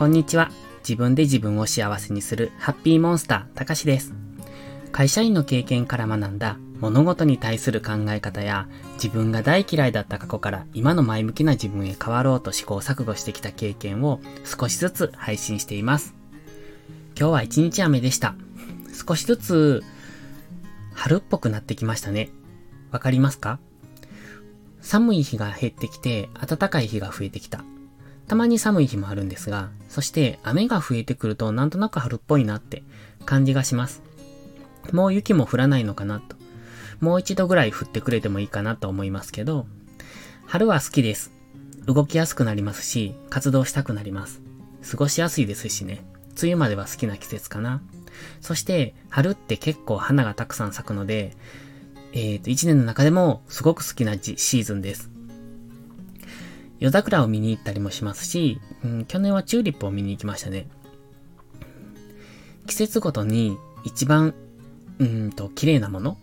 こんにちは。自分で自分を幸せにするハッピーモンスター、たかしです。会社員の経験から学んだ物事に対する考え方や自分が大嫌いだった過去から今の前向きな自分へ変わろうと試行錯誤してきた経験を少しずつ配信しています。今日は一日雨でした。少しずつ春っぽくなってきましたね。わかりますか？寒い日が減ってきて暖かい日が増えてきた。たまに寒い日もあるんですが、そして雨が増えてくるとなんとなく春っぽいなって感じがします。もう雪も降らないのかなと。もう一度ぐらい降ってくれてもいいかなと思いますけど、春は好きです。動きやすくなりますし、活動したくなります。過ごしやすいですしね。梅雨までは好きな季節かな。そして、春って結構花がたくさん咲くので、えっ、ー、と、一年の中でもすごく好きなシーズンです。夜桜を見に行ったりもしますし、うん、去年はチューリップを見に行きましたね。季節ごとに一番、うんと、綺麗なもの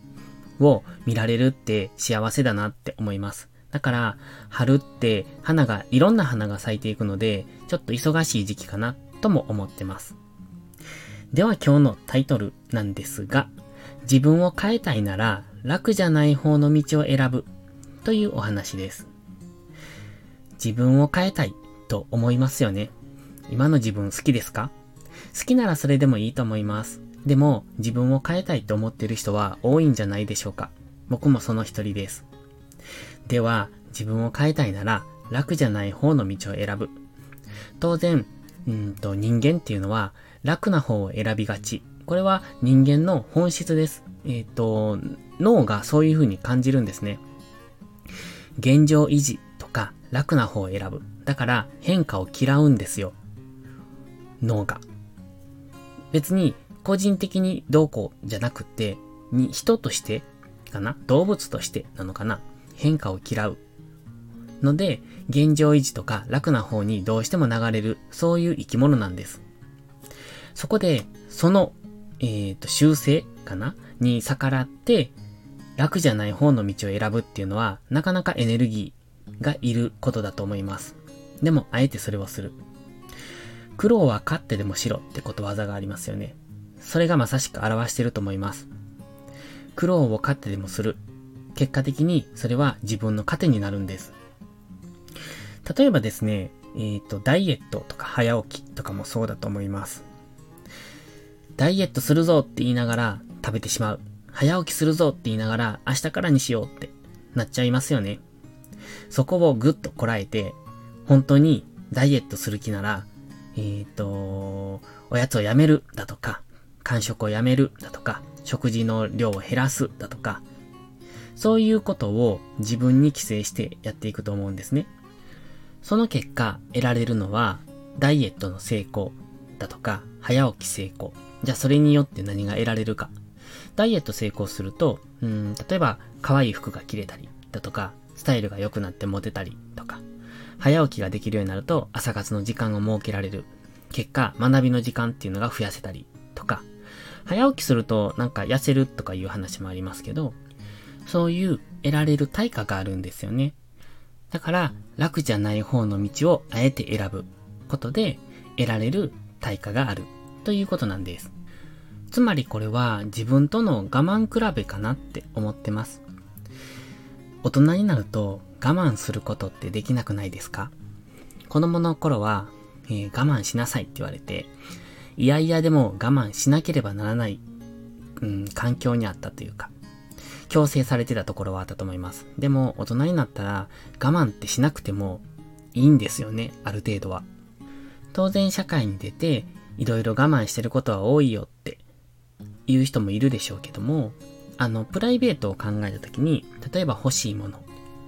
を見られるって幸せだなって思います。だから、春って花が、いろんな花が咲いていくので、ちょっと忙しい時期かなとも思ってます。では今日のタイトルなんですが、自分を変えたいなら楽じゃない方の道を選ぶというお話です。自分を変えたいと思いますよね。今の自分好きですか？好きならそれでもいいと思います。でも自分を変えたいと思ってる人は多いんじゃないでしょうか。僕もその一人です。では、自分を変えたいなら楽じゃない方の道を選ぶ。当然、うんと人間っていうのは楽な方を選びがち。これは人間の本質です。えっ、ー、と、脳がそういう風に感じるんですね。現状維持楽な方を選ぶ。だから変化を嫌うんですよ。脳が。別に個人的にどうこうじゃなくて、に人としてかな？動物としてなのかな？変化を嫌う。ので、現状維持とか楽な方にどうしても流れる、そういう生き物なんです。そこで、その、えっ、ー、と、修正かな？に逆らって、楽じゃない方の道を選ぶっていうのは、なかなかエネルギーがいることだと思います。でも、あえてそれをする。苦労は勝ってでもしろってことわざがありますよね。それがまさしく表してると思います。苦労を勝ってでもする。結果的にそれは自分の糧になるんです。例えばですね、えっ、ー、と、ダイエットとか早起きとかもそうだと思います。ダイエットするぞって言いながら食べてしまう。早起きするぞって言いながら明日からにしようってなっちゃいますよね。そこをぐっとこらえて、本当にダイエットする気なら、えっ、ー、と、おやつをやめるだとか、間食をやめるだとか、食事の量を減らすだとか、そういうことを自分に規制してやっていくと思うんですね。その結果得られるのは、ダイエットの成功だとか、早起き成功。じゃあそれによって何が得られるか。ダイエット成功すると、うん、例えば可愛い服が着れたりだとか、スタイルが良くなってモテたりとか、早起きができるようになると朝活の時間を設けられる。結果、学びの時間っていうのが増やせたりとか、早起きするとなんか痩せるとかいう話もありますけど、そういう得られる対価があるんですよね。だから楽じゃない方の道をあえて選ぶことで得られる対価があるということなんです。つまりこれは自分との我慢比べかなって思ってます。大人になると我慢することってできなくないですか？子供の頃は、えー、我慢しなさいって言われて、いやいやでも我慢しなければならない、うん、環境にあったというか、強制されてたところはあったと思います。でも大人になったら我慢ってしなくてもいいんですよね、ある程度は。当然社会に出ていろいろ我慢してることは多いよって言う人もいるでしょうけども、あの、プライベートを考えた時に、例えば欲しいもの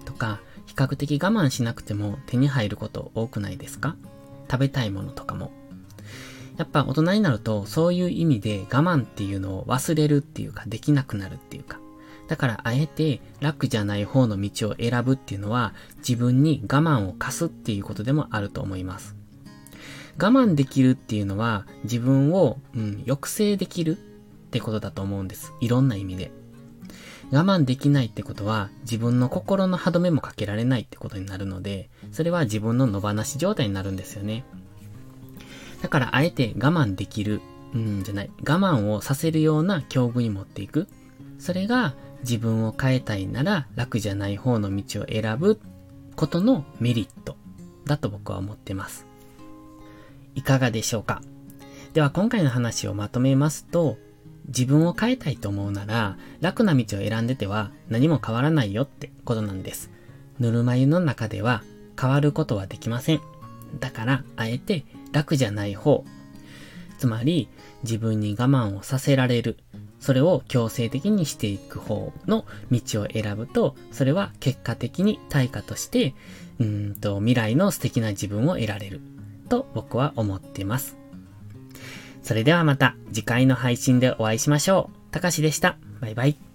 とか、比較的我慢しなくても手に入ること多くないですか？食べたいものとかも。やっぱ大人になるとそういう意味で我慢っていうのを忘れるっていうかできなくなるっていうか。だからあえて楽じゃない方の道を選ぶっていうのは自分に我慢を課すっていうことでもあると思います。我慢できるっていうのは自分を、うん、抑制できるってことだと思うんです。いろんな意味で。我慢できないってことは自分の心の歯止めもかけられないってことになるので、それは自分の野放し状態になるんですよね。だからあえて我慢できる、うんじゃない、我慢をさせるような境遇に持っていく。それが自分を変えたいなら楽じゃない方の道を選ぶことのメリットだと僕は思ってます。いかがでしょうか？では今回の話をまとめますと、自分を変えたいと思うなら、楽な道を選んでては何も変わらないよってことなんです。ぬるま湯の中では変わることはできません。だから、あえて楽じゃない方。つまり、自分に我慢をさせられる。それを強制的にしていく方の道を選ぶと、それは結果的に対価として、うんと、未来の素敵な自分を得られる。と僕は思っています。それではまた次回の配信でお会いしましょう。たかしでした。バイバイ。